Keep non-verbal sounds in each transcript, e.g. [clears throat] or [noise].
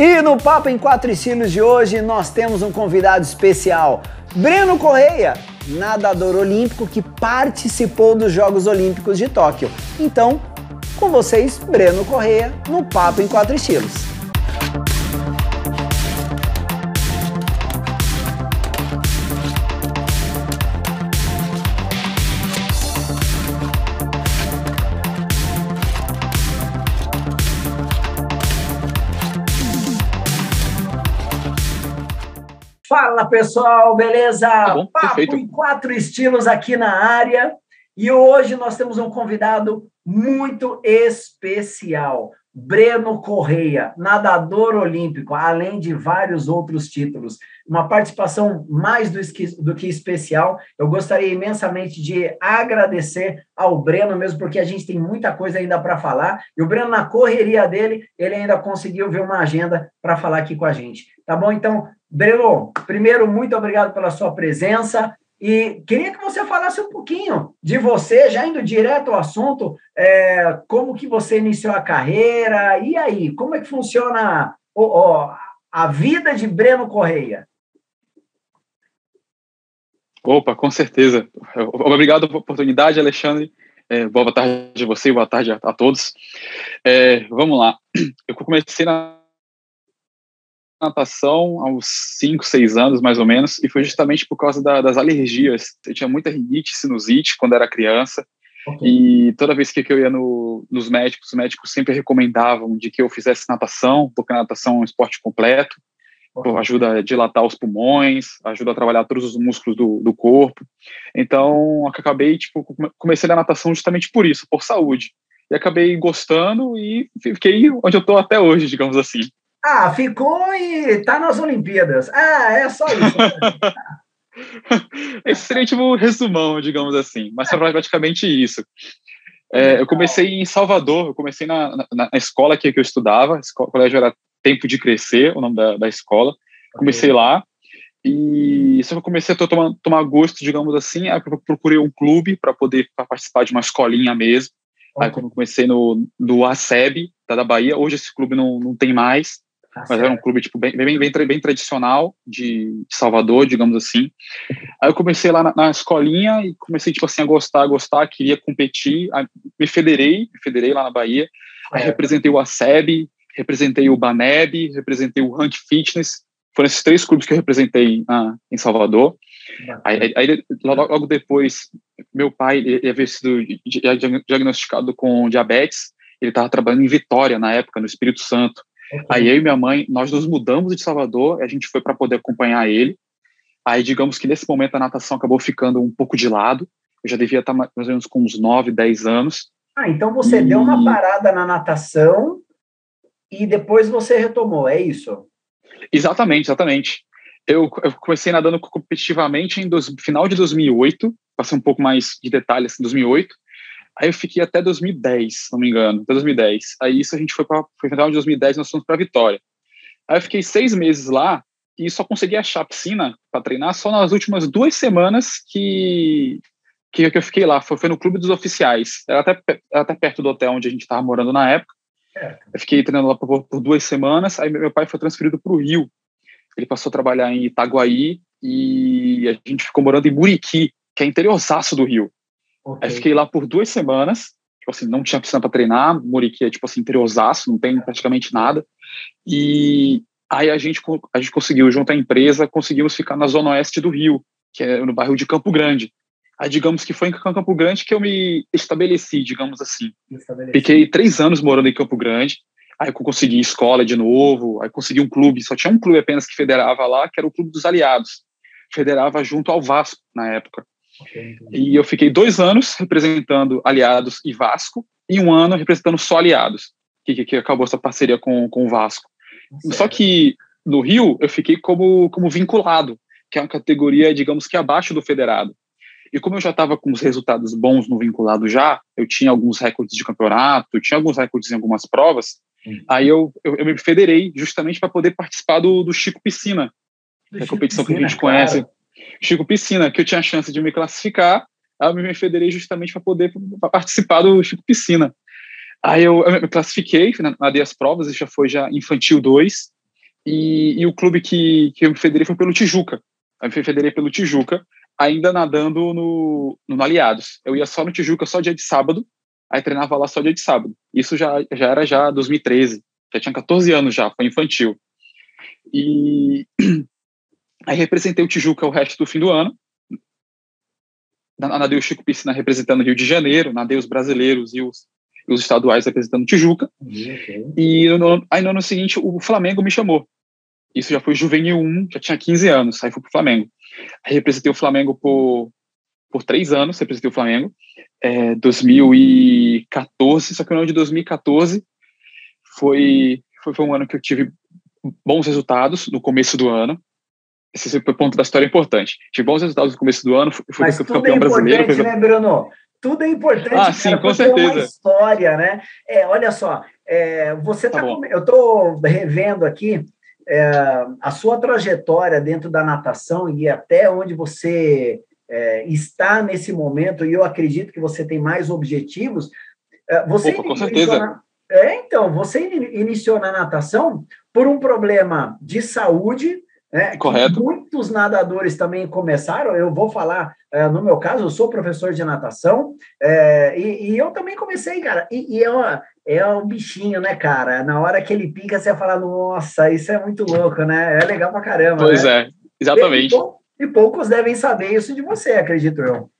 E no Papo em Quatro Estilos de hoje nós temos um convidado especial, Breno Correia, nadador olímpico que participou dos Jogos Olímpicos de Tóquio. Então, com vocês, Breno Correia, no Papo em Quatro Estilos. Fala pessoal, beleza? Tá bom, Papo perfeito. em quatro estilos aqui na área. E hoje nós temos um convidado muito especial. Breno Correia, nadador olímpico, além de vários outros títulos. Uma participação mais do, do que especial. Eu gostaria imensamente de agradecer ao Breno, mesmo porque a gente tem muita coisa ainda para falar. E o Breno, na correria dele, ele ainda conseguiu ver uma agenda para falar aqui com a gente. Tá bom? Então, Breno, primeiro, muito obrigado pela sua presença. E queria que você falasse um pouquinho de você, já indo direto ao assunto, é, como que você iniciou a carreira, e aí, como é que funciona o- o- a vida de Breno Correia? Opa, com certeza. Obrigado pela oportunidade, Alexandre. É, boa tarde a você e boa tarde a, a todos. É, vamos lá. Eu comecei na natação aos 5, 6 anos, mais ou menos, e foi justamente por causa da- das alergias. Eu tinha muita rinite, sinusite quando era criança, e toda vez que eu ia no, nos médicos, os médicos sempre recomendavam de que eu fizesse natação, porque a natação é um esporte completo, pô, ajuda a dilatar os pulmões, ajuda a trabalhar todos os músculos do, do corpo. Então, eu acabei, tipo, come- comecei na natação justamente por isso, por saúde. E acabei gostando e fiquei onde eu tô até hoje, digamos assim. Ah, ficou e tá nas Olimpíadas. Ah, é só isso. Esse seria tipo um resumão, digamos assim, mas foi praticamente isso. É, eu comecei em Salvador, eu comecei na, na, na escola que, que eu estudava, escola, o colégio era Tempo de Crescer, o nome da, da escola. Comecei lá, e só que eu comecei a to- tomar, tomar gosto, digamos assim, aí eu procurei um clube para poder pra participar de uma escolinha mesmo. Aí quando eu comecei no, no ASEB, da, da Bahia, hoje esse clube não, não tem mais, Tá mas era um clube tipo bem, bem, bem, bem tradicional de, de Salvador, digamos assim. Aí eu comecei lá na, na escolinha e comecei tipo assim a gostar, a gostar, queria competir, aí me federei, me federei lá na Bahia. Aí Certo. representei o ASEB, representei o Baneb, representei o Rank Fitness. Foram esses três clubes que eu representei ah, em Salvador. Aí, aí- logo, depois, meu pai ele havia sido di- di- diagnosticado com diabetes. Ele estava trabalhando em Vitória na época, no Espírito Santo. Aí eu e minha mãe, nós nos mudamos de Salvador, a gente foi para poder acompanhar ele. Aí, digamos que nesse momento a natação acabou ficando um pouco de lado. Eu já devia estar mais ou menos com uns 9, 10 anos. Ah, então você E- deu uma parada na natação e depois você retomou, é isso? Exatamente, exatamente. Eu, eu comecei nadando competitivamente em dois, final de 2008, passei um pouco mais de detalhes em 2008. Aí eu fiquei até 2010, se não me engano, até 2010. Aí isso a gente foi para foi final de 2010, nós fomos para Vitória. Aí eu fiquei seis meses lá e só consegui achar piscina para treinar só nas últimas duas semanas que que, que eu fiquei lá. Foi, foi no clube dos oficiais. Era até, era até perto do hotel onde a gente estava morando na época. Eu fiquei treinando lá por, por duas semanas. Aí meu pai foi transferido para o Rio. Ele passou a trabalhar em Itaguaí e a gente ficou morando em Muriqui, que é interioraço do Rio. Ok. Aí fiquei lá por duas semanas. Tipo assim, não tinha piscina para treinar. Muriqui é tipo assim, interioraço, não tem praticamente nada. E aí a gente, a gente conseguiu, junto à empresa, conseguimos ficar na zona oeste do Rio, que é no bairro de Campo Grande. Aí digamos que foi em Campo Grande que eu me estabeleci, digamos assim. Estabelecido. Fiquei três anos morando em Campo Grande. Aí eu consegui escola de novo, aí consegui um clube. Só tinha um clube apenas que federava lá, que era o Clube dos Aliados. Federava junto ao Vasco na época. E eu fiquei dois anos representando Aliados e Vasco, e um ano representando só Aliados, que, que, acabou essa parceria com, com o Vasco. Só Certo. que no Rio eu fiquei como, como vinculado, que é uma categoria, digamos que abaixo do federado. E como eu já estava com os resultados bons no vinculado já, eu tinha alguns recordes de campeonato, eu tinha alguns recordes em algumas provas, Uhum. aí eu, eu, eu me federei justamente para poder participar do, do Chico Piscina, que é a competição que a gente conhece. Chico Piscina, que eu tinha a chance de me classificar, eu me federei justamente para poder participar do Chico Piscina. Aí eu, eu me classifiquei, nadei as provas, e já foi já infantil 2, E, e o clube que, que eu me federei foi pelo Tijuca. Eu me federei pelo Tijuca, ainda nadando no, no Aliados. Eu ia só no Tijuca, só dia de sábado, aí treinava lá só dia de sábado. Isso já, já era já 2013, já tinha 14 anos já, foi infantil. E aí representei o Tijuca o resto do fim do ano. Nadei o Chico Piscina representando o Rio de Janeiro, nadei os brasileiros e os, e os estaduais representando o Tijuca. E no, aí no ano seguinte o Flamengo me chamou. Isso já foi juvenil 1, já tinha 15 anos, aí fui pro Flamengo. Aí representei o Flamengo por, por três anos, representei o Flamengo. É, 2014, só que no ano de 2014 foi, foi, foi um ano que eu tive bons resultados no começo do ano. Esse foi o ponto da história importante. Tive bons resultados no começo do ano, fui, Mas campeão é brasileiro. Foi... né, Bruno? Tudo é importante. Ah, sim, com certeza. É uma história, né? É, olha só, é, você tá, tá com... eu estou revendo aqui é, a sua trajetória dentro da natação e até onde você é, está nesse momento, e eu acredito que você tem mais objetivos. É, você Opa, com certeza. Na... É, então, você iniciou na natação por um problema de saúde, né, Correto. muitos nadadores também começaram. Eu vou falar, é, no meu caso, eu sou professor de natação, é, e, e, eu também comecei, cara. E, e é, uma, é um bichinho, né, cara? Na hora que ele pica, você fala, nossa, isso é muito louco, né? É legal pra caramba. Pois né? é, exatamente. E, e poucos devem saber isso de você, acredito eu.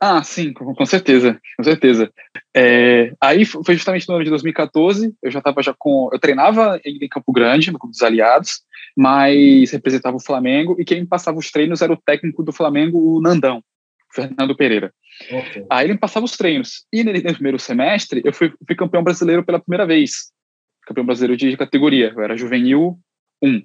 Ah, sim, com, com certeza, com certeza. É, aí foi justamente no ano de 2014, eu já estava já com, eu treinava em Campo Grande, no Clube dos Aliados, mas representava o Flamengo e quem me passava os treinos era o técnico do Flamengo, o Nandão, Fernando Pereira. Okay. Aí ele me passava os treinos. E no, no primeiro semestre eu fui, fui, campeão brasileiro pela primeira vez, campeão brasileiro de categoria, eu era juvenil 1.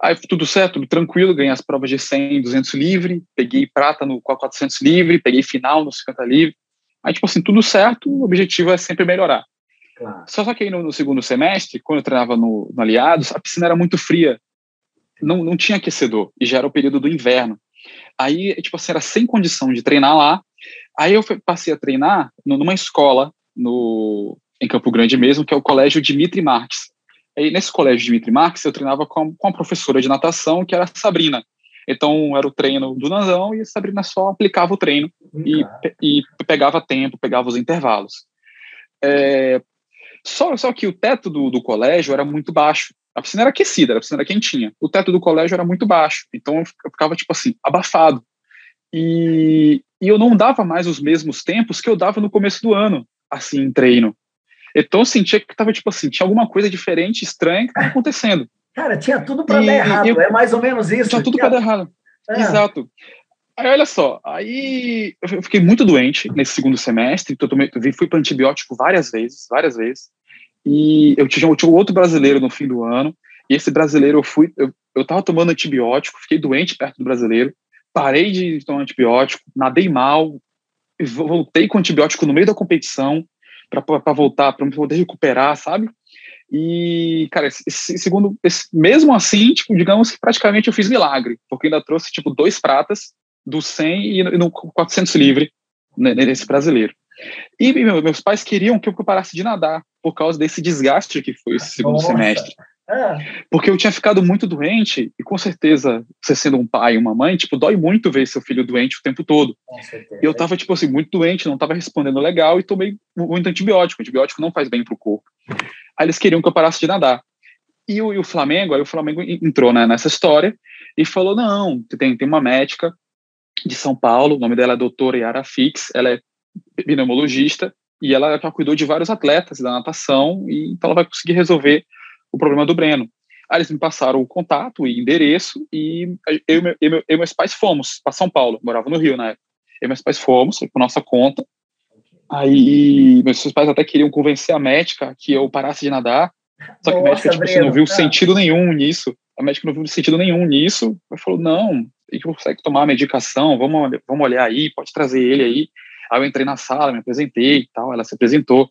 Aí tudo certo, tudo tranquilo, ganhei as provas de 100, 200 livre, peguei prata no 400 livre, peguei final no 50 livre. Aí, tipo assim, tudo certo, o objetivo é sempre melhorar. Claro. Só, que aí no, no, segundo semestre, quando eu treinava no, no, Aliados, a piscina era muito fria. Não, não tinha aquecedor, e já era o período do inverno. Aí, tipo assim, era sem condição de treinar lá. Aí eu passei a treinar numa escola no, em Campo Grande mesmo, que é o Colégio Dimitri Marques. Aí, nesse colégio Dimitri Marques, eu treinava com, com a professora de natação, que era a Sabrina. Então, era o treino do Nanzão e a Sabrina só aplicava o treino e, e, pegava tempo, pegava os intervalos. É, só, só que o teto do, do colégio era muito baixo. A piscina era aquecida, a piscina era quentinha. O teto do colégio era muito baixo. Então, eu ficava, tipo assim, abafado. E, e eu não dava mais os mesmos tempos que eu dava no começo do ano, assim, em treino. Então eu sentia que tava, tipo assim, tinha alguma coisa diferente, estranha que estava acontecendo. Cara, tinha tudo para dar errado, eu, é mais ou menos isso. Tinha tudo para dar errado. É. Exato. Aí, olha só, aí eu fiquei muito doente nesse segundo semestre, então eu tomei, fui para antibiótico várias vezes, várias vezes, e eu tinha, eu tinha outro brasileiro no fim do ano, e esse brasileiro eu fui, eu, eu tava tomando antibiótico, fiquei doente perto do brasileiro, parei de tomar antibiótico, nadei mal, voltei com antibiótico no meio da competição, para voltar, para poder recuperar, sabe? E, cara, esse, segundo, esse, mesmo assim, tipo, digamos que praticamente eu fiz milagre, porque ainda trouxe, tipo, dois pratas do 100 e, e no 400 livre né, nesse brasileiro. E meus pais queriam que eu parasse de nadar por causa desse desgaste que foi esse segundo Nossa. semestre. É. Porque eu tinha ficado muito doente, e com certeza, você sendo um pai e uma mãe, tipo, dói muito ver seu filho doente o tempo todo. E eu tava, tipo assim, muito doente, não tava respondendo legal e tomei muito antibiótico. antibiótico não faz bem pro corpo. Aí eles queriam que eu parasse de nadar. E o, e o Flamengo, aí o Flamengo entrou né, nessa história e falou: não, tem, tem uma médica de São Paulo, o nome dela é doutora Yara Fix, ela é pneumologista e ela já cuidou de vários atletas da natação, e então ela vai conseguir resolver o problema do Breno. Aí eles me passaram o contato e endereço, e eu, eu, eu, e meus pais fomos para São Paulo, morava no Rio na época. Eu e meus pais fomos, por nossa conta. Aí meus pais até queriam convencer a médica que eu parasse de nadar, só que nossa, a médica tipo, assim, não viu sentido nenhum nisso. A médica não viu sentido nenhum nisso. Ela falou: não, ele consegue tomar a medicação, vamos, vamos olhar aí, pode trazer ele aí. Aí eu entrei na sala, me apresentei e tal, ela se apresentou.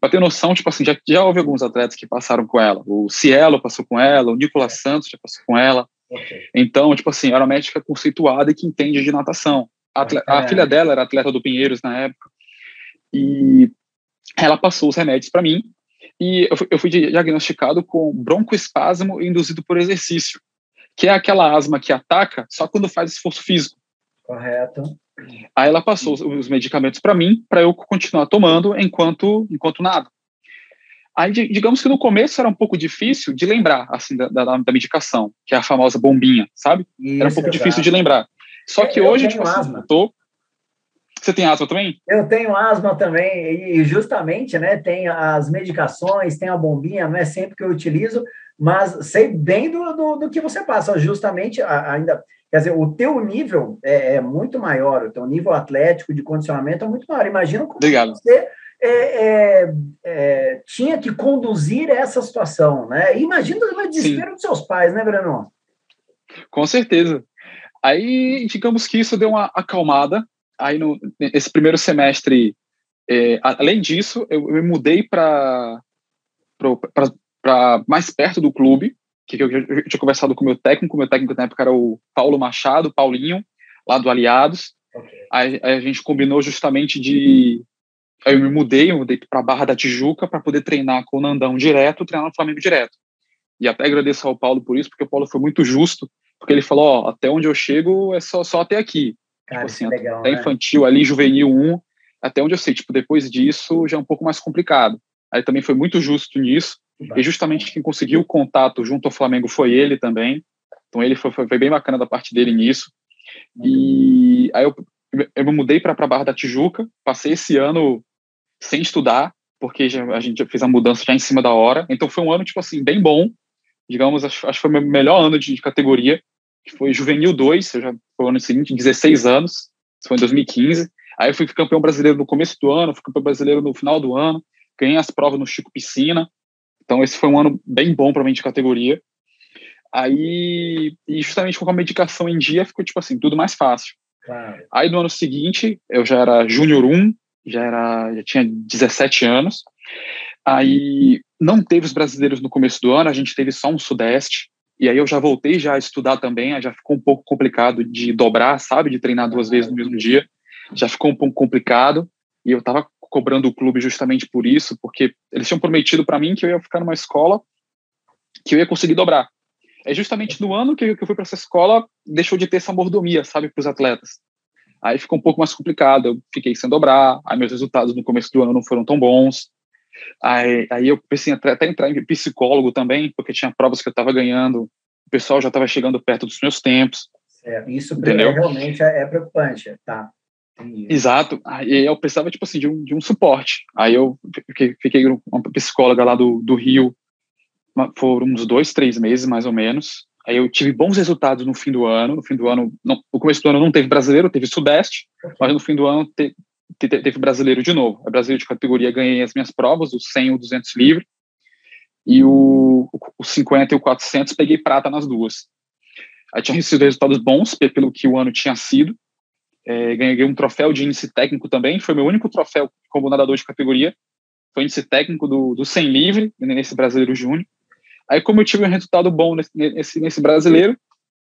Para ter noção, tipo assim, já, já houve alguns atletas que passaram com ela. O Cielo passou com ela, o Nicolas Santos já passou com ela. Okay. Então, tipo assim, era uma médica conceituada e que entende de natação. A, atleta, a filha dela era atleta do Pinheiros na época. E ela passou os remédios para mim. e eu fui, eu fui diagnosticado com broncoespasmo induzido por exercício, que é aquela asma que ataca só quando faz esforço físico. Correto. Aí ela passou os medicamentos para mim, para eu continuar tomando enquanto enquanto nada. Aí, digamos que no começo era um pouco difícil de lembrar, assim, da, da, da medicação, que é a famosa bombinha, sabe? Isso, era um pouco exato. difícil de lembrar. Só que eu hoje, tipo assim, eu tô... Você tem asma também? Eu tenho asma também, e justamente, né, tem as medicações, tem a bombinha, não é sempre que eu utilizo, mas sei bem do, do, do que você passa, justamente ainda... Quer dizer, o teu nível é, é, muito maior, o teu nível atlético de condicionamento é muito maior. Imagina como Obrigado. você é, é, é, tinha que conduzir essa situação, né? Imagina o desespero Sim. dos seus pais, né, Breno? Com certeza. Aí, digamos que isso deu uma acalmada. Aí, no, nesse primeiro semestre, é, além disso, eu, eu me mudei para mais perto do clube, que eu, eu, tinha conversado com o meu técnico. Meu técnico na época era o Paulo Machado, Paulinho, lá do Aliados. Okay. Aí, aí, a gente combinou justamente de Aí eu me mudei, eu mudei para Barra da Tijuca para poder treinar com o Nandão direto, treinar no Flamengo direto. E até agradeço ao Paulo por isso, porque o Paulo foi muito justo, porque ele falou, ó, até onde eu chego é só, só até aqui. Cara, tipo assim, legal, até né? infantil ali, juvenil 1, até onde eu sei, tipo, depois disso já é um pouco mais complicado. Aí também foi muito justo nisso, e justamente quem conseguiu o contato junto ao Flamengo foi ele também, então ele foi, foi, foi bem bacana da parte dele nisso. E aí eu, eu me mudei para Barra da Tijuca, passei esse ano sem estudar, porque já, a gente já fez a mudança já em cima da hora. Então foi um ano, tipo assim, bem bom. Digamos, acho, acho que foi o meu melhor ano de, de categoria, que foi Juvenil 2, eu já foi o ano seguinte, 16 anos, isso foi em 2015. Aí eu fui campeão brasileiro no começo do ano, fui campeão brasileiro no final do ano, ganhei as provas no Chico Piscina. Então esse foi um ano bem bom para mim de categoria. Aí, e justamente com a medicação em dia, ficou tipo assim, tudo mais fácil. Claro. Aí no ano seguinte, eu já era Júnior 1, já era, já tinha 17 anos. Aí não teve os brasileiros no começo do ano, a gente teve só um sudeste. E aí eu já voltei já a estudar também, já ficou um pouco complicado de dobrar, sabe, de treinar duas vezes no mesmo dia. Já ficou um pouco complicado. E eu estava cobrando o clube justamente por isso, porque eles tinham prometido para mim que eu ia ficar numa escola que eu ia conseguir dobrar. É justamente no ano que eu fui para essa escola, deixou de ter essa mordomia, sabe, para os atletas. Aí ficou um pouco mais complicado, eu fiquei sem dobrar, aí meus resultados no começo do ano não foram tão bons. Aí, aí eu pensei até, entrar em psicólogo também, porque tinha provas que eu estava ganhando, o pessoal já estava chegando perto dos meus tempos. É, isso entendeu? realmente é, é preocupante, tá? Exato. Aí eu precisava, tipo assim, de um, de um suporte. Aí eu fiquei, fiquei uma psicóloga lá do, do Rio, foram uns dois, três meses, mais ou menos. Aí eu tive bons resultados no fim do ano. No fim do ano, não, no começo do ano não teve brasileiro, teve sudeste, mas no fim do ano te, te, teve brasileiro de novo. A brasileiro de categoria ganhei as minhas provas, o 100 e o 200 livre, e o, o 50 e o 400 peguei prata nas duas. Aí tinha recebido resultados bons pelo que o ano tinha sido. É, ganhei um troféu de índice técnico também, foi meu único troféu como nadador de categoria. Foi índice técnico do, do 100 livre, nesse brasileiro júnior. Aí, como eu tive um resultado bom nesse, nesse, nesse brasileiro,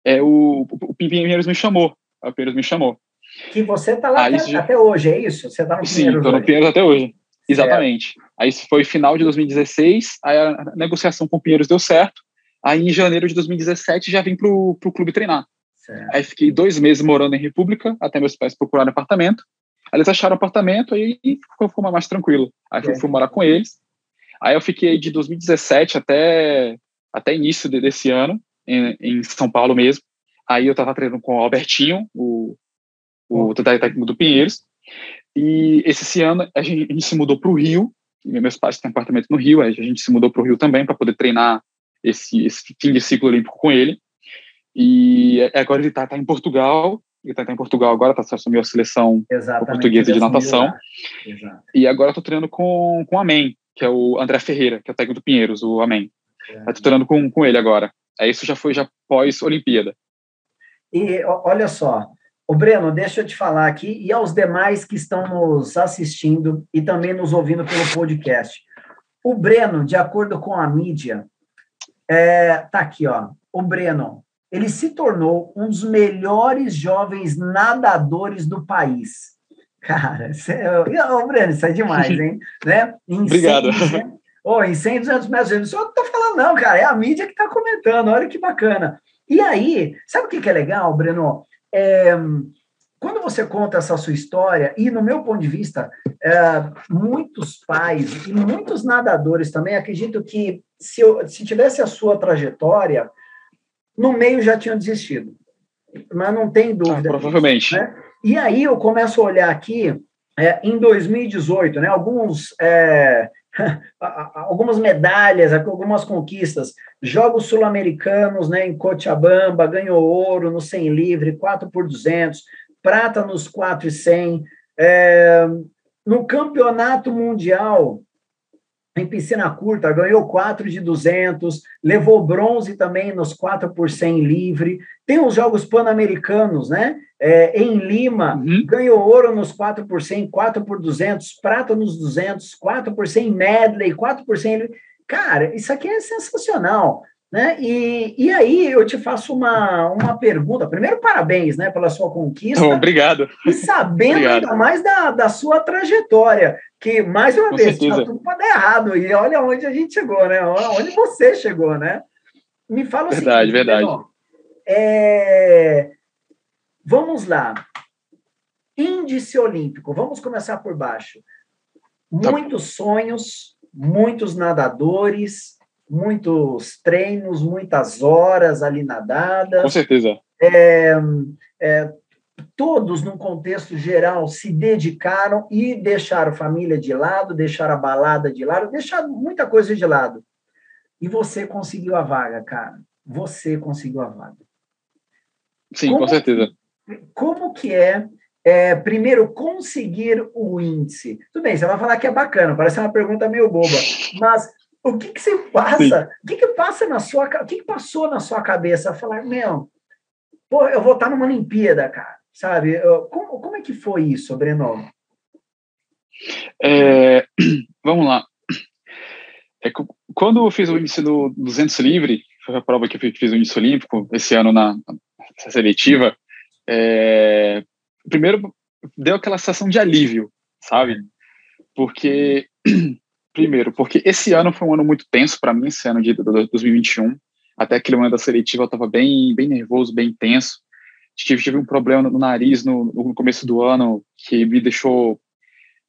é, o, o, Pinheiros me chamou. O Pinheiros me chamou. Que você está lá até, já... até, hoje, é isso? Você está no Sim, estou no Pinheiros até hoje. Exatamente. Certo. Aí foi final de 2016, aí a negociação com o Pinheiros deu certo. Aí em janeiro de 2017 já vim para o clube treinar. Certo. Aí fiquei dois meses morando em República, até meus pais procuraram apartamento. Aí eles acharam apartamento e ficou, ficou mais tranquilo. Aí é. fui, fui morar com eles. Aí eu fiquei de 2017 até, até início desse ano, em, em São Paulo mesmo. Aí eu estava treinando com o Albertinho, o, o técnico do Pinheiros. E esse ano a gente, a gente se mudou para o Rio. meus pais têm apartamento no Rio, a gente se mudou para o Rio também para poder treinar esse, esse fim de ciclo olímpico com ele. E agora ele está tá em Portugal, ele está tá em Portugal agora, tá, assumiu a seleção portuguesa de natação. E agora estou treinando com, com a MEN, que é o André Ferreira, que é o técnico do Pinheiros, o Amém. É. Tá treinando com, com ele agora. Aí isso já foi já pós-Olimpíada. E olha só, o Breno, deixa eu te falar aqui, e aos demais que estão nos assistindo e também nos ouvindo pelo podcast. O Breno, de acordo com a mídia, é, tá aqui, ó. O Breno, ele se tornou um dos melhores jovens nadadores do país. Cara, isso é, oh, Breno, isso é demais, hein? [laughs] né? Em Obrigado. né? oh, em 100, 200 metros, eu não estou falando não, cara, é a mídia que está comentando, olha que bacana. E aí, sabe o que, que é legal, Breno? É, quando você conta essa sua história, e no meu ponto de vista, é, muitos pais e muitos nadadores também acreditam que se, eu, se tivesse a sua trajetória, no meio já tinham desistido. Mas não tem dúvida. Ah, provavelmente. Né? E aí eu começo a olhar aqui, é, em 2018, né, alguns, é, [laughs] algumas medalhas, algumas conquistas, Jogos Sul-Americanos né, em Cochabamba, ganhou ouro no 100 livre, 4 por 200, prata nos 4 e 100. É, no Campeonato Mundial em piscina curta, ganhou 4 de 200, levou bronze também nos 4 por 100 livre. Tem os Jogos Pan-Americanos, né? É, em Lima, uhum. ganhou ouro nos 4 por 100, 4 por 200, prata nos 200, 4 por 100 medley, 4 por 100 livre. Cara, isso aqui é sensacional. Né? E, e aí eu te faço uma, uma pergunta. Primeiro, parabéns né, pela sua conquista. Obrigado. E sabendo Obrigado. ainda mais da, da sua trajetória, que mais uma Com vez está tudo para dar errado. E olha onde a gente chegou, né? Onde você chegou, né? Me fala o verdade, seguinte, verdade. é... Vamos lá. Índice olímpico. Vamos começar por baixo. Tá. Muitos sonhos, muitos nadadores, muitos treinos, muitas horas ali nadadas. Com certeza. É, é, todos, num contexto geral, se dedicaram e deixaram família de lado, deixaram a balada de lado, deixaram muita coisa de lado. E você conseguiu a vaga, cara. Você conseguiu a vaga. Sim, como, com certeza. Como que é, é, primeiro, conseguir o índice? Tudo bem, você vai falar que é bacana, parece uma pergunta meio boba, [laughs] mas o que, que você passa? Sim. O que, que passa na sua O que, que passou na sua cabeça? Falar, meu, pô, eu vou estar numa Olimpíada, cara. Sabe? Como, como é que foi isso, Breno? É, [clears throat] vamos lá. É, quando eu fiz o índice do 200 livre, foi a prova que eu fiz o índice olímpico esse ano na, na seletiva, é, primeiro deu aquela sensação de alívio, sabe? Porque [clears throat] Primeiro, porque esse ano foi um ano muito tenso para mim, esse ano de 2021. Até aquele momento da seletiva eu estava bem, bem nervoso, bem tenso. Tive, tive um problema no nariz no, no, começo do ano que me deixou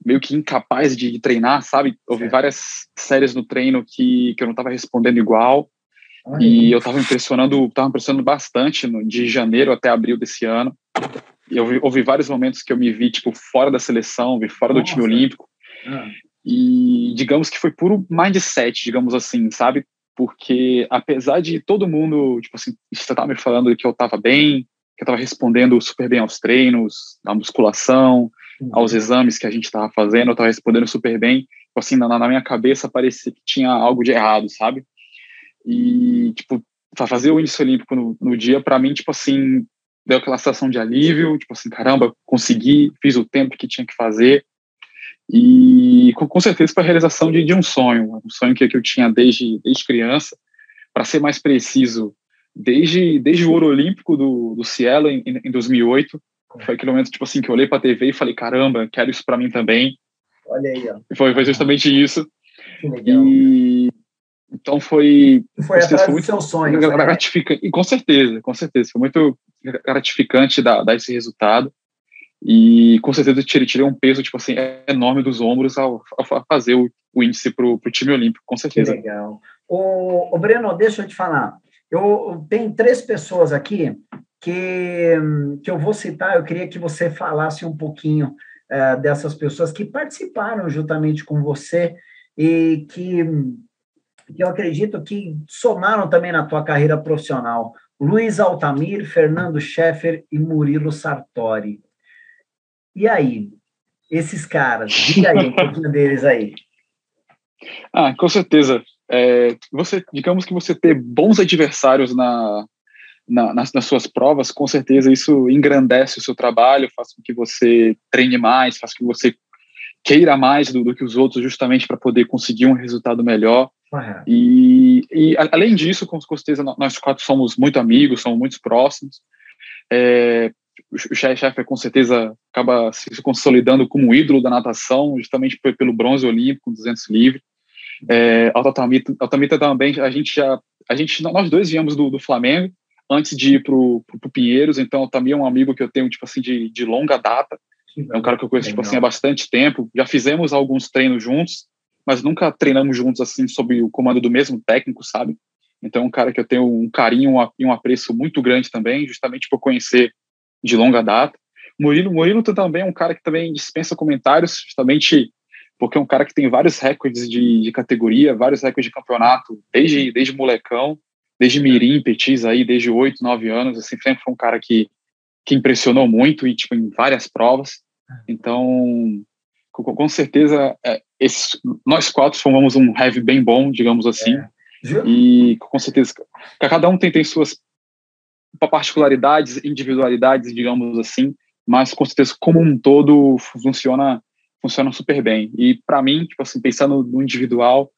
meio que incapaz de, treinar, sabe? Houve várias séries no treino que, que eu não estava respondendo igual. Ai, e eu estava impressionando, estava impressionando bastante no, de janeiro até abril desse ano. E houve, houve vários momentos que eu me vi tipo fora da seleção, vi fora Nossa. do time olímpico. Ah. E digamos que foi puro mindset, digamos assim, sabe? Porque apesar de todo mundo, tipo assim, você tava me falando que eu estava bem, que eu estava respondendo super bem aos treinos, à musculação, uhum. aos exames que a gente estava fazendo, eu estava respondendo super bem. Tipo assim, na, na minha cabeça parecia que tinha algo de errado, sabe? E, tipo, fazer o índice olímpico no, no dia, para mim, tipo assim, deu aquela sensação de alívio, tipo assim, caramba, consegui, fiz o tempo que tinha que fazer, e com, com certeza foi a realização de, de, um sonho, um sonho que, que eu tinha desde, desde criança. Para ser mais preciso, desde, desde o ouro olímpico do, do Cielo em, em 2008. Foi aquele momento tipo assim, que eu olhei para a TV e falei: caramba, quero isso para mim também. Olha aí, ó. Foi, foi justamente isso. Que legal. E, então foi. Foi atrás foi muito, seu sonho. Né? Gratificante. Né? E com certeza, com certeza. Foi muito gratificante dar, dar esse resultado. E com certeza tirei, tirei um peso tipo assim enorme dos ombros ao, ao fazer o, o índice para o time olímpico, com certeza. Que legal. O, o Breno, deixa eu te falar. Eu tenho três pessoas aqui que, que eu vou citar. Eu queria que você falasse um pouquinho uh, dessas pessoas que participaram juntamente com você e que, que eu acredito que somaram também na tua carreira profissional. Luiz Altamir, Fernando Scheffer e Murilo Sartori. E aí? Esses caras, diga aí um pouquinho deles aí. Ah, com certeza. É, você, digamos que você ter bons adversários na, na, nas, nas, suas provas, com certeza isso engrandece o seu trabalho, faz com que você treine mais, faz com que você queira mais do, do que os outros, justamente para poder conseguir um resultado melhor. Uhum. E, e, além disso, com certeza, nós quatro somos muito amigos, somos muito próximos. É, o Sheffer com certeza acaba se consolidando como um ídolo da natação, justamente pelo bronze olímpico, 200 livre. É, Altamita, Altamita também, a gente já, a gente, nós dois viemos do, do Flamengo antes de ir pro, pro, pro Pinheiros, então também é um amigo que eu tenho, tipo assim, de, de longa data, é um cara que eu conheço, tipo assim, há bastante tempo, já fizemos alguns treinos juntos, mas nunca treinamos juntos, assim, sob o comando do mesmo técnico, sabe? Então é um cara que eu tenho um carinho e um apreço muito grande também, justamente por conhecer de longa data. Murilo, Murilo também é um cara que também dispensa comentários, justamente porque é um cara que tem vários recordes de, de categoria, vários recordes de campeonato, desde, desde molecão, desde mirim, petis aí, desde oito, nove anos, assim, sempre foi um cara que, que impressionou muito e, tipo, em várias provas. Então, com, com certeza, é, esses, nós quatro formamos um heavy bem bom, digamos assim, é. e com certeza, cada um tem, tem suas particularidades, individualidades, digamos assim, mas com certeza, como um todo, funciona funciona super bem. E para mim, tipo assim, pensando no individual,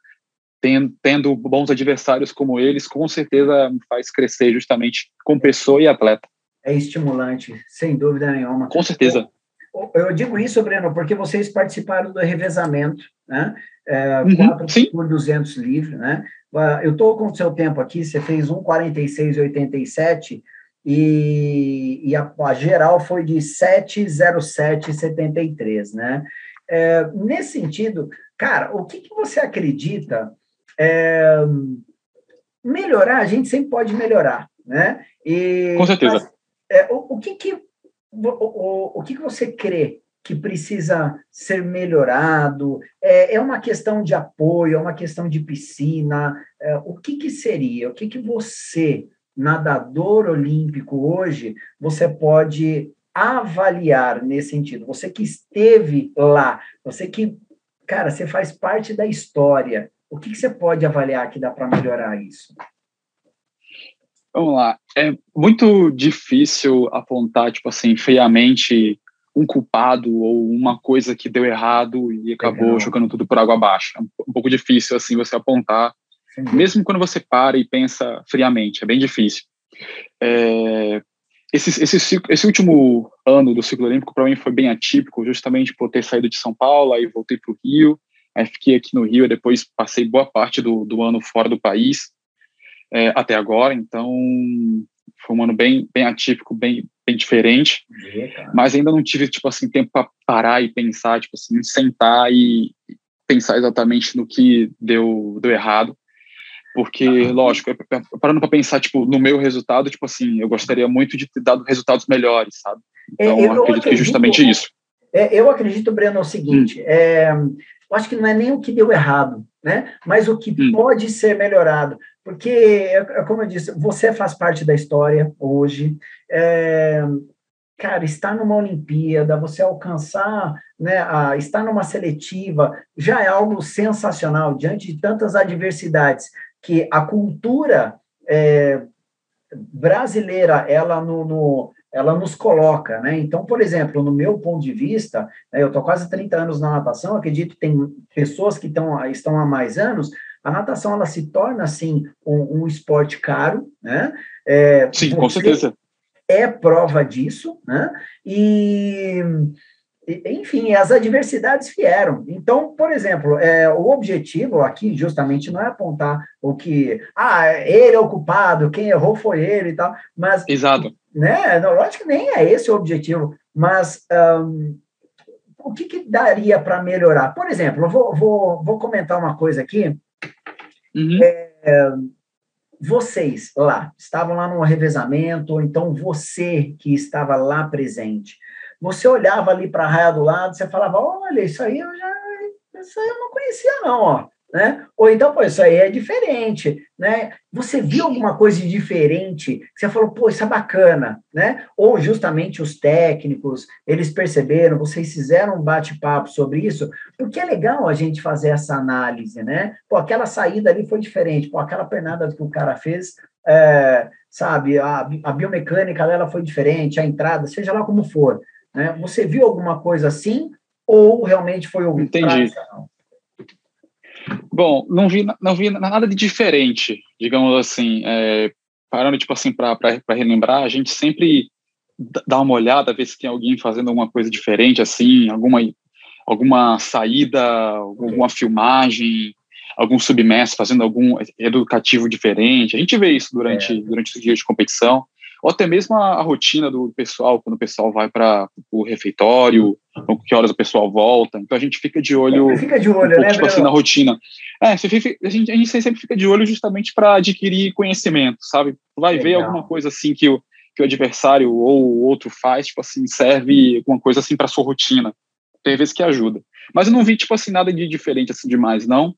tendo, tendo bons adversários como eles, com certeza faz crescer justamente como pessoa e atleta. É estimulante, sem dúvida nenhuma. Com certeza. Eu, eu digo isso, Breno, porque vocês participaram do revezamento, né? É, uhum, 4 sim. por 200 livre, né? Eu estou com o seu tempo aqui, você fez 1,46,87 e, e a, a geral foi de 7,07,73, né? É, nesse sentido, cara, o que, que você acredita é, melhorar? A gente sempre pode melhorar, né? E, Com certeza. Mas, é, o, o, que que o, o, que que você crê que precisa ser melhorado? É, é uma questão de apoio, é uma questão de piscina? É, o que que seria? O que que você nadador olímpico hoje, você pode avaliar nesse sentido. Você que esteve lá, você que, cara, você faz parte da história. O que, que você pode avaliar que dá para melhorar isso? Vamos lá. É muito difícil apontar, tipo assim, friamente um culpado ou uma coisa que deu errado e acabou Legal. jogando tudo por água abaixo. É um pouco difícil, assim, você apontar, Sim. mesmo quando você para e pensa friamente, é bem difícil. É, esse, esse, esse último ano do ciclo olímpico para mim foi bem atípico, justamente por ter saído de São Paulo, aí voltei para o Rio, aí fiquei aqui no Rio e depois passei boa parte do, do ano fora do país é, até agora, então foi um ano bem, bem atípico, bem, bem diferente, é, mas ainda não tive, tipo assim, tempo para parar e pensar, tipo assim, sentar e pensar exatamente no que deu, deu errado. Porque, lógico, parando para pensar, tipo, no meu resultado, tipo assim, eu gostaria muito de ter dado resultados melhores, sabe? É, então, eu acredito, acredito que é justamente isso. É, eu acredito, Breno, é o seguinte, hum. é, eu acho que não é nem o que deu errado, né? Mas o que hum. pode ser melhorado. Porque, é, como eu disse, você faz parte da história hoje, é, cara, estar numa Olimpíada, você alcançar, né, a, estar numa seletiva, já é algo sensacional, diante de tantas adversidades que a cultura é, brasileira ela no, no, ela nos coloca, né? Então, por exemplo, no meu ponto de vista, né, eu estou quase 30 anos na natação, acredito que tem pessoas que estão, estão há mais anos, a natação ela se torna assim um, um esporte caro, né? É, Sim, com certeza. É prova disso, né? E enfim, as adversidades vieram. Então, por exemplo, é, o objetivo aqui justamente não é apontar o que, ah, ele é o culpado, quem errou foi ele e tal, mas... Exato. Né, não, lógico que nem é esse o objetivo, mas um, o que, que daria para melhorar? Por exemplo, eu vou, vou, vou comentar uma coisa aqui. Uhum. É, vocês lá, estavam lá no revezamento, ou então você que estava lá presente, você olhava ali para a raia do lado, você falava, olha, isso aí eu já, isso aí eu não conhecia não, ó. Né? Ou então, pô, isso aí é diferente, né? Você viu alguma coisa de diferente, você falou, pô, isso é bacana, né? Ou justamente os técnicos, eles perceberam, vocês fizeram um bate-papo sobre isso, porque é legal a gente fazer essa análise, né? Pô, aquela saída ali foi diferente, pô, aquela pernada que o cara fez, é, sabe, a, a biomecânica dela foi diferente, a entrada, seja lá como for, né? Você viu alguma coisa assim ou realmente foi o Entendi. Bom, não vi, não vi nada de diferente, digamos assim. É, parando, tipo assim, para relembrar, a gente sempre dá uma olhada, ver se tem alguém fazendo alguma coisa diferente, assim, alguma, alguma saída, alguma filmagem, algum submerso, fazendo algum educativo diferente. A gente vê isso durante, é. durante os dias de competição, ou até mesmo a, a rotina do pessoal, quando o pessoal vai para o refeitório, ou que horas o pessoal volta. Então a gente fica de olho, fica de olho um pouco, né, tipo assim, na rotina. É, a, gente, a gente sempre fica de olho justamente para adquirir conhecimento, sabe? Vai Legal. ver alguma coisa assim que o, que o adversário ou o outro faz, tipo assim, serve alguma coisa assim para sua rotina. Tem vezes que ajuda. Mas eu não vi, tipo assim, nada de diferente assim demais, não.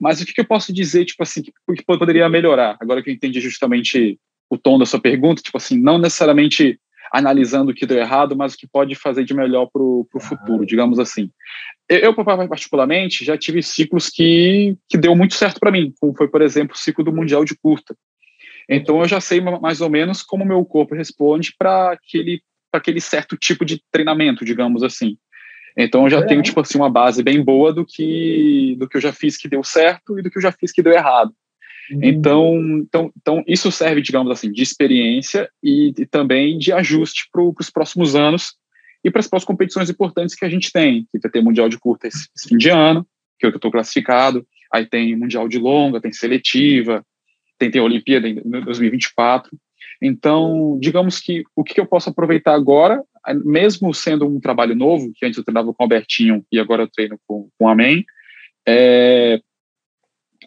Mas o que, que eu posso dizer, tipo assim, que, que poderia melhorar? Agora que eu entendi justamente o tom da sua pergunta, tipo assim, não necessariamente analisando o que deu errado, mas o que pode fazer de melhor para o futuro, digamos assim. Eu, particularmente, já tive ciclos que, que deu muito certo para mim, como foi, por exemplo, o ciclo do Mundial de Curta. Então, eu já sei mais ou menos como o meu corpo responde para aquele, aquele certo tipo de treinamento, digamos assim. Então eu já é. tenho tipo assim uma base bem boa do que do que eu já fiz que deu certo e do que eu já fiz que deu errado. Uhum. Então, então, então isso serve, digamos assim, de experiência e, e também de ajuste para os próximos anos e para as próximas competições importantes que a gente tem, que vai ter mundial de curta esse, esse fim de ano, que é eu estou classificado, aí tem mundial de longa, tem seletiva, tem, tem Olimpíada em 2024. Então, digamos que o que eu posso aproveitar agora, mesmo sendo um trabalho novo, que antes eu treinava com o Albertinho e agora eu treino com, com Amém, é,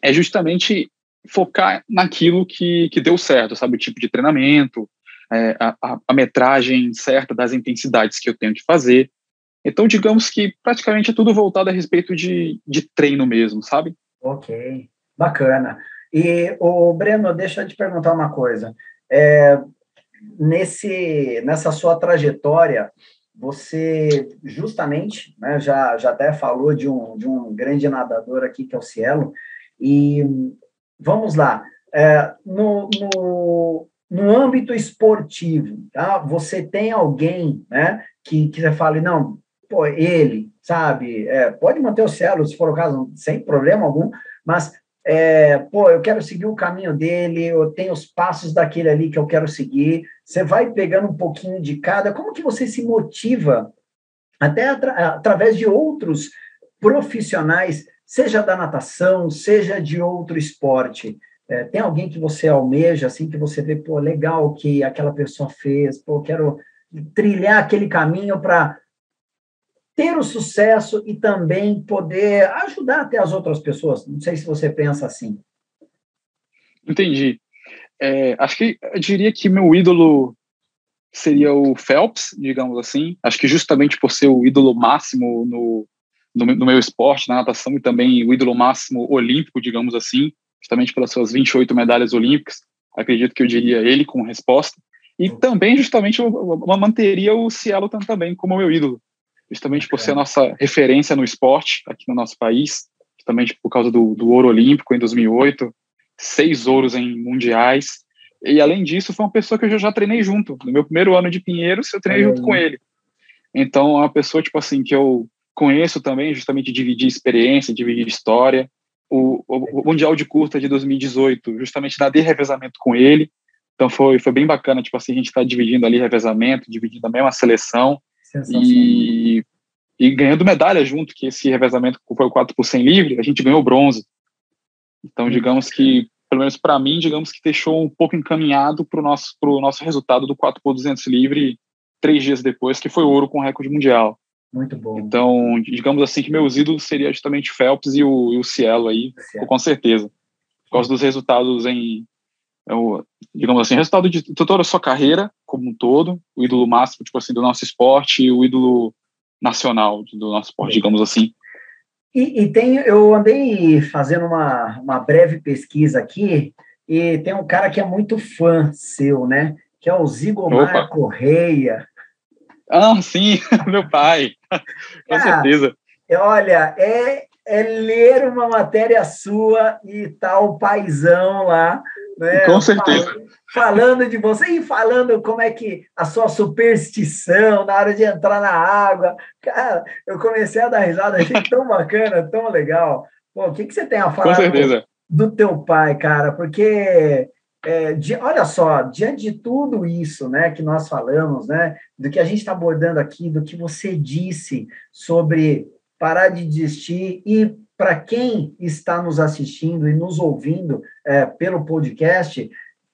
é justamente focar naquilo que, que deu certo, sabe? O tipo de treinamento, é, a, a, metragem certa das intensidades que eu tenho que fazer. Então, digamos que praticamente é tudo voltado a respeito de, de treino mesmo, sabe? Ok, bacana. E, o Breno, deixa eu te perguntar uma coisa. É, nesse, nessa sua trajetória, você justamente, né, já, já até falou de um, de um grande nadador aqui, que é o Cielo, e vamos lá, é, no, no, no âmbito esportivo, tá? você tem alguém né, que, que você fale, não, pô, ele, sabe, é, pode manter o Cielo, se for o caso, sem problema algum, mas é, pô, eu quero seguir o caminho dele, eu tenho os passos daquele ali que eu quero seguir. Você vai pegando um pouquinho de cada. Como que você se motiva, até atra através de outros profissionais, seja da natação, seja de outro esporte? É, tem alguém que você almeja, assim, que você vê, pô, legal que aquela pessoa fez, pô, quero trilhar aquele caminho para ter o sucesso e também poder ajudar até as outras pessoas. Não sei se você pensa assim. Entendi. É, acho que eu diria que meu ídolo seria o Phelps, digamos assim. Acho que justamente por ser o ídolo máximo no, no, no meu esporte, na natação, e também o ídolo máximo olímpico, digamos assim, justamente pelas suas 28 medalhas olímpicas, acredito que eu diria ele como resposta. E também, justamente, eu, eu manteria o Cielo também como meu ídolo justamente por ser a nossa referência no esporte aqui no nosso país, justamente por causa do, do ouro olímpico em 2008, seis ouros em mundiais. E além disso, foi uma pessoa que eu já, já treinei junto. No meu primeiro ano de Pinheiros, eu treinei junto com ele. Então, é uma pessoa, tipo assim, que eu conheço também, justamente dividir experiência, dividir história. O, o, o Mundial de Curta de 2018, justamente nadei revezamento com ele. Então, foi, foi bem bacana, tipo assim, a gente está dividindo ali revezamento, dividindo a mesma seleção. E, e ganhando medalha junto, que esse revezamento foi o 4 por 100 livre, a gente ganhou bronze. Então, digamos que, pelo menos para mim, digamos que deixou um pouco encaminhado para o nosso, pro nosso resultado do 4 por 200 livre três dias depois, que foi ouro com recorde mundial. Muito bom. Então, digamos assim que meus ídolos seria justamente Phelps e o, e o Cielo aí, Cielo. com certeza. Por causa dos resultados em, é o, digamos assim, resultado de toda a sua carreira como um todo, o ídolo máximo, tipo assim, do nosso esporte e o ídolo nacional do nosso esporte, digamos assim. E, e, tem, eu andei fazendo uma, uma breve pesquisa aqui e tem um cara que é muito fã seu, né? Que é o Zigomar Opa. Correia. Ah, sim, [laughs] meu pai, com ah, certeza. Olha, é, é ler uma matéria sua e tá o paizão lá né? Com certeza. Falando de você e falando como é que a sua superstição na hora de entrar na água. Cara, eu comecei a dar risada, achei [laughs] tão bacana, tão legal. Pô, o que, que você tem a falar certeza. do teu pai, cara? Porque é, de, olha só, diante de tudo isso né, que nós falamos, né, do que a gente está abordando aqui, do que você disse sobre parar de desistir e para quem está nos assistindo e nos ouvindo é, pelo podcast,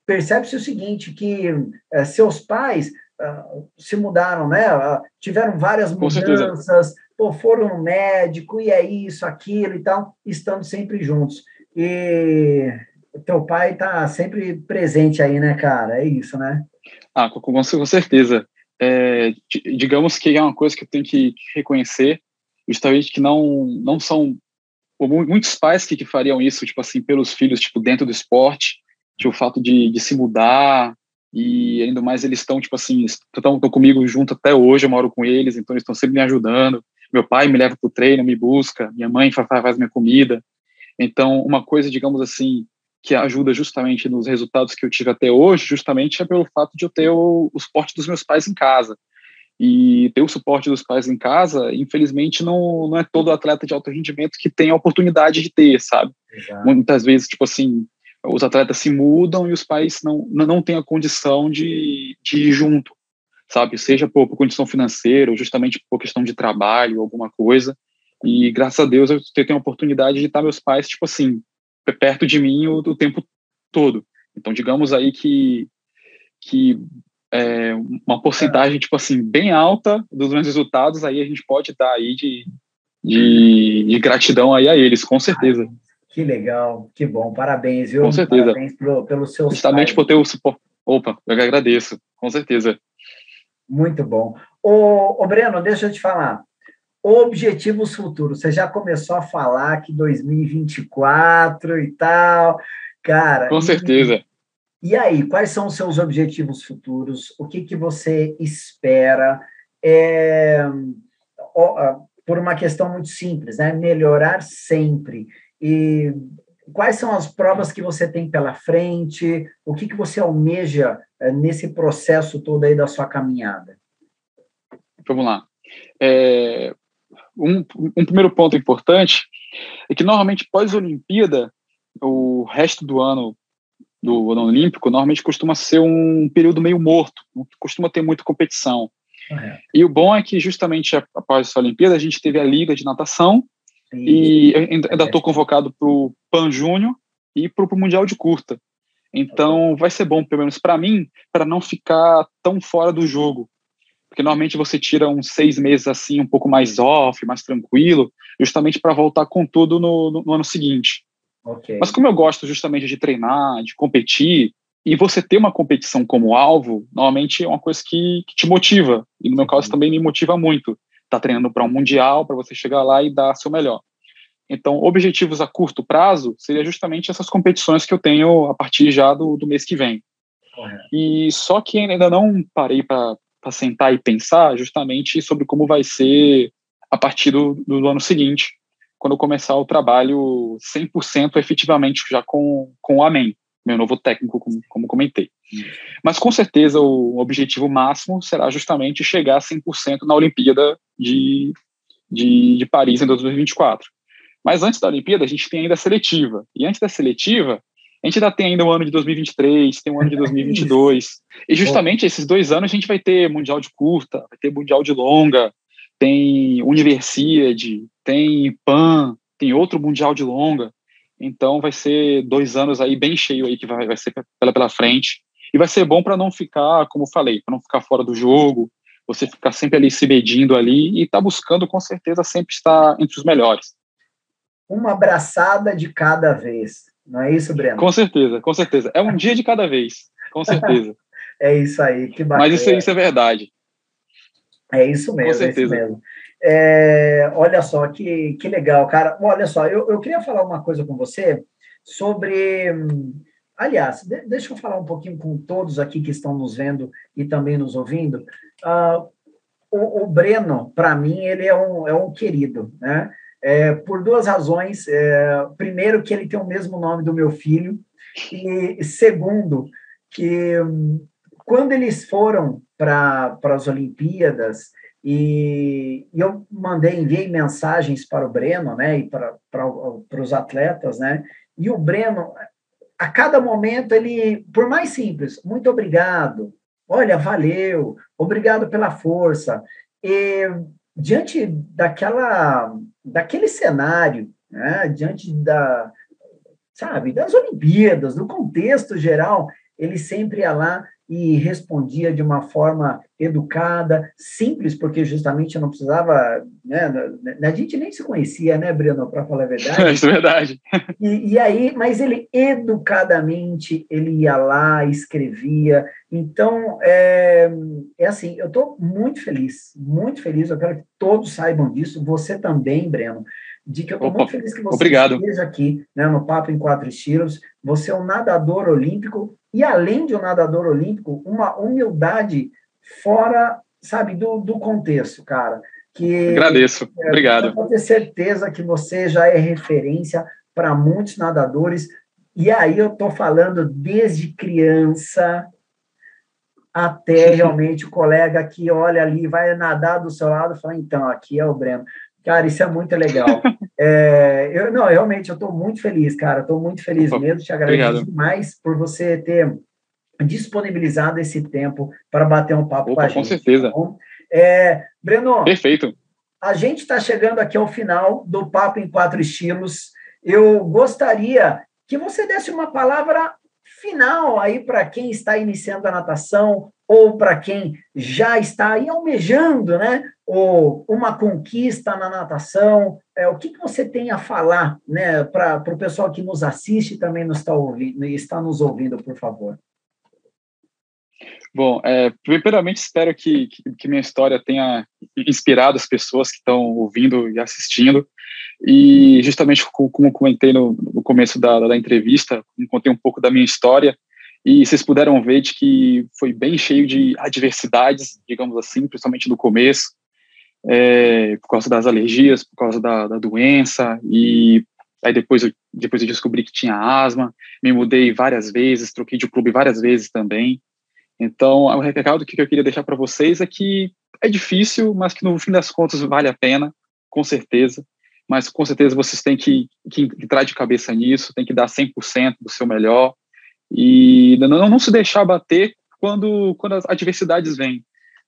percebe-se o seguinte, que é, seus pais uh, se mudaram, né? Uh, tiveram várias mudanças, pô, foram no médico, e é isso, aquilo e tal, estando sempre juntos. E teu pai está sempre presente aí, né, cara? É isso, né? Ah, com, certeza. É, digamos que é uma coisa que eu tenho que reconhecer, justamente que não, não são muitos pais que, que fariam isso, tipo assim, pelos filhos, tipo, dentro do esporte, tipo, o fato de, de se mudar, e ainda mais eles estão, tipo assim, estão comigo junto até hoje, eu moro com eles, então eles estão sempre me ajudando. Meu pai me leva para o treino, me busca, minha mãe faz, faz minha comida. Então, uma coisa, digamos assim, que ajuda justamente nos resultados que eu tive até hoje, justamente é pelo fato de eu ter o, o suporte dos meus pais em casa. E ter o suporte dos pais em casa, infelizmente, não, não é todo atleta de alto rendimento que tem a oportunidade de ter, sabe? Exato. Muitas vezes, tipo assim, os atletas se mudam e os pais não, não têm a condição de, de ir junto, sabe? Seja por, por condição financeira ou justamente por questão de trabalho, alguma coisa. E graças a Deus eu tenho a oportunidade de estar meus pais, tipo assim, perto de mim o, o tempo todo. Então, digamos aí que, que é, uma porcentagem, tipo assim, bem alta dos meus resultados, aí a gente pode dar aí de, de, de gratidão aí a eles, com certeza. Que legal, que bom, parabéns, viu? Com certeza. Parabéns pelo, pelo seu Justamente por ter o suporte. Opa, eu agradeço, com certeza. Muito bom. Ô, ô Breno, deixa eu te falar. Objetivos futuros, você já começou a falar que 2024 e tal, cara. Com certeza. E, e aí, quais são os seus objetivos futuros? O que, que você espera? É, por uma questão muito simples, né? Melhorar sempre. E quais são as provas que você tem pela frente? O que, que você almeja é, nesse processo todo aí da sua caminhada? Vamos lá. É, um, um primeiro ponto importante é que normalmente pós-Olimpíada, o resto do ano do ano olímpico normalmente costuma ser um período meio morto, não costuma ter muita competição. Uhum. E o bom é que justamente após essa Olimpíada a gente teve a liga de natação e ainda estou convocado para o Pan Júnior e para o Mundial de Curta. Então, vai ser bom, pelo menos para mim, para não ficar tão fora do jogo. Porque normalmente você tira uns seis meses assim, um pouco mais off, mais tranquilo, justamente para voltar com tudo no, no, no ano seguinte. Okay. Mas como eu gosto justamente de treinar, de competir, e você ter uma competição como alvo, normalmente é uma coisa que, que te motiva. E no meu caso também me motiva muito está treinando para um mundial, para você chegar lá e dar seu melhor. Então, objetivos a curto prazo seria justamente essas competições que eu tenho a partir já do, do mês que vem. E só que ainda não parei para sentar e pensar justamente sobre como vai ser a partir do, do ano seguinte, quando eu começar o trabalho 100% efetivamente já com, com o AMEN meu novo técnico, como, como comentei. Mas com certeza o objetivo máximo será justamente chegar a 100% na Olimpíada de, de, de Paris em 2024. Mas antes da Olimpíada, a gente tem ainda a seletiva. E antes da seletiva, a gente ainda tem ainda o ano de 2023, tem o ano de 2022. e [laughs] justamente esses dois anos a gente vai ter Mundial de Curta, vai ter Mundial de Longa, tem Universiade, tem PAN, tem outro Mundial de Longa. Então vai ser dois anos aí bem cheio aí que vai, vai ser pela, pela frente. E vai ser bom para não ficar, como falei, para não ficar fora do jogo, você ficar sempre ali se medindo ali e tá buscando com certeza sempre estar entre os melhores. Uma abraçada de cada vez, não é isso, Breno? Com certeza, com certeza. É um dia de cada vez, com [laughs] certeza. é isso aí, que bacana. Mas isso, isso é verdade. É isso mesmo, com certeza. é isso mesmo. É, olha só, que, que legal, cara. Olha só, eu, eu queria falar uma coisa com você sobre. Aliás, de, deixa eu falar um pouquinho com todos aqui que estão nos vendo e também nos ouvindo. Uh, o, o, Breno, para mim, ele é um, é um querido, né? É, por duas razões. É, primeiro, que ele tem o mesmo nome do meu filho, e segundo, que hum, quando eles foram para as Olimpíadas, e, e, eu mandei, enviei mensagens para o Breno, né, e para, os atletas, né, e o Breno, a cada momento, ele, por mais simples, muito obrigado, olha, valeu, obrigado pela força. E diante daquela, daquele cenário, né, diante da, sabe, das Olimpíadas, do contexto geral, ele sempre ia lá e respondia de uma forma educada, simples, porque justamente eu não precisava, né, a gente nem se conhecia, né, Breno, para falar a [laughs] verdade. Isso é verdade. E, e, aí, mas ele educadamente, ele ia lá, escrevia, então, é, é assim, eu estou muito feliz, muito feliz, eu quero que todos saibam disso, você também, Breno, de que eu estou muito feliz que você Obrigado. esteja aqui, né, no Papo em Quatro Estilos. Você é um nadador olímpico e, além de um nadador olímpico, uma humildade fora, sabe, do, do contexto, cara. Que, Agradeço. É, Obrigado. Eu vou ter certeza que você já é referência para muitos nadadores. E aí eu estou falando desde criança até realmente o colega que olha ali, vai nadar do seu lado e fala, então, aqui é o Breno. Cara, isso é muito legal. [laughs] É, eu, não, realmente, eu estou muito feliz, cara. Estou muito feliz Opa, mesmo. Te agradeço obrigado. demais por você ter disponibilizado esse tempo para bater um papo Opa, com a gente. Com certeza. Tá é, Breno. Perfeito. A gente está chegando aqui ao final do Papo em Quatro Estilos. Eu gostaria que você desse uma palavra final aí para quem está iniciando a natação ou para quem já está aí almejando, né, ou uma conquista na natação, é, o que, que você tem a falar, né, para o pessoal que nos assiste e também nos está ouvindo, está nos ouvindo, por favor. Bom, é, primeiramente espero que, que, que, minha história tenha inspirado as pessoas que estão ouvindo e assistindo. E justamente como comentei no, no começo da, da entrevista, contei um pouco da minha história, e vocês puderam ver de que foi bem cheio de adversidades, digamos assim, principalmente no começo, é, por causa das alergias, por causa da, da doença, e aí depois eu, depois eu descobri que tinha asma, me mudei várias vezes, troquei de clube várias vezes também. Então, o recado que eu queria deixar para vocês é que é difícil, mas que no fim das contas vale a pena, com certeza. Mas com certeza vocês têm que, que entrar de cabeça nisso, tem que dar 100% do seu melhor, e não, não se deixar bater quando, quando as adversidades vêm.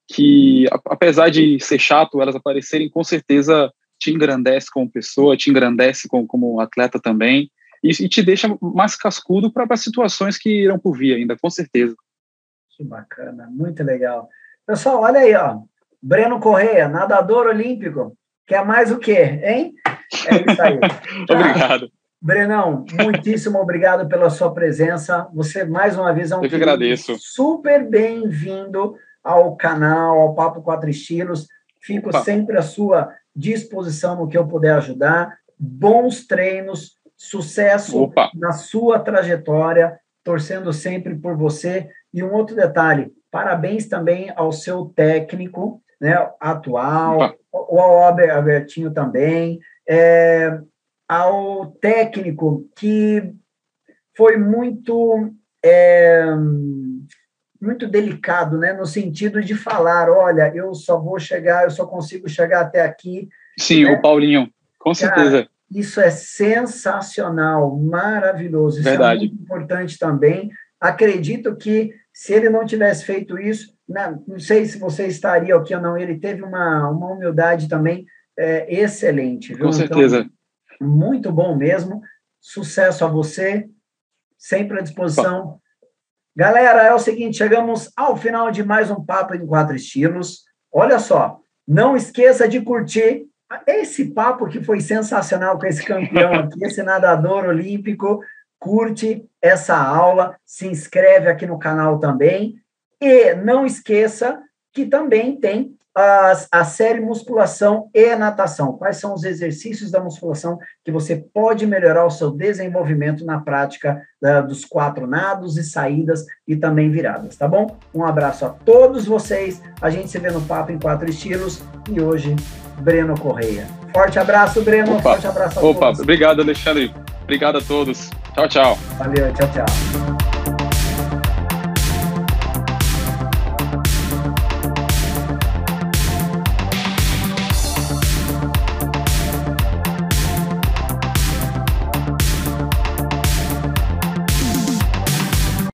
Que, apesar de ser chato elas aparecerem, com certeza te engrandece como pessoa, te engrandece como, como atleta também, e, e te deixa mais cascudo para situações que irão por vir ainda, com certeza. Que bacana, muito legal. Pessoal, olha aí, ó. Breno Correia, nadador olímpico. Quer mais o quê, hein? É isso aí. [laughs] Obrigado. Brenão, muitíssimo obrigado pela sua presença. Você, mais uma vez, é um Eu que agradeço. super bem-vindo ao canal, ao Papo Quatro Estilos. Fico Opa. sempre à sua disposição no que eu puder ajudar. Bons treinos, sucesso Opa. na sua trajetória, torcendo sempre por você. E um outro detalhe, parabéns também ao seu técnico né, atual, Opa. o Albertinho também. É, ao técnico que foi muito é, muito delicado, né, no sentido de falar, olha, eu só vou chegar, eu só consigo chegar até aqui. Sim, né? o Paulinho, com certeza. isso é sensacional, maravilhoso. Isso Verdade. é muito importante também. Acredito que se ele não tivesse feito isso, não, né, não sei se você estaria aqui ou não, ele teve uma, uma humildade também é, excelente. Viu? Com certeza. Então, muito bom mesmo. Sucesso a você, sempre à disposição. Galera, é o seguinte, chegamos ao final de mais um Papo em Quatro Estilos. Olha só, não esqueça de curtir esse papo que foi sensacional com esse campeão [laughs] aqui, esse nadador olímpico. Curte essa aula, se inscreve aqui no canal também. E não esqueça que também tem a, a série musculação e natação. Quais são os exercícios da musculação que você pode melhorar o seu desenvolvimento na prática da, dos quatro nados e saídas e também viradas, tá bom? Um abraço a todos vocês. A gente se vê no Papo em Quatro Estilos e hoje, Breno Correia. Forte abraço, Breno. Opa, Forte abraço a opa, todos. obrigado, Alexandre. Obrigado a todos. Tchau, tchau. Valeu, tchau, tchau.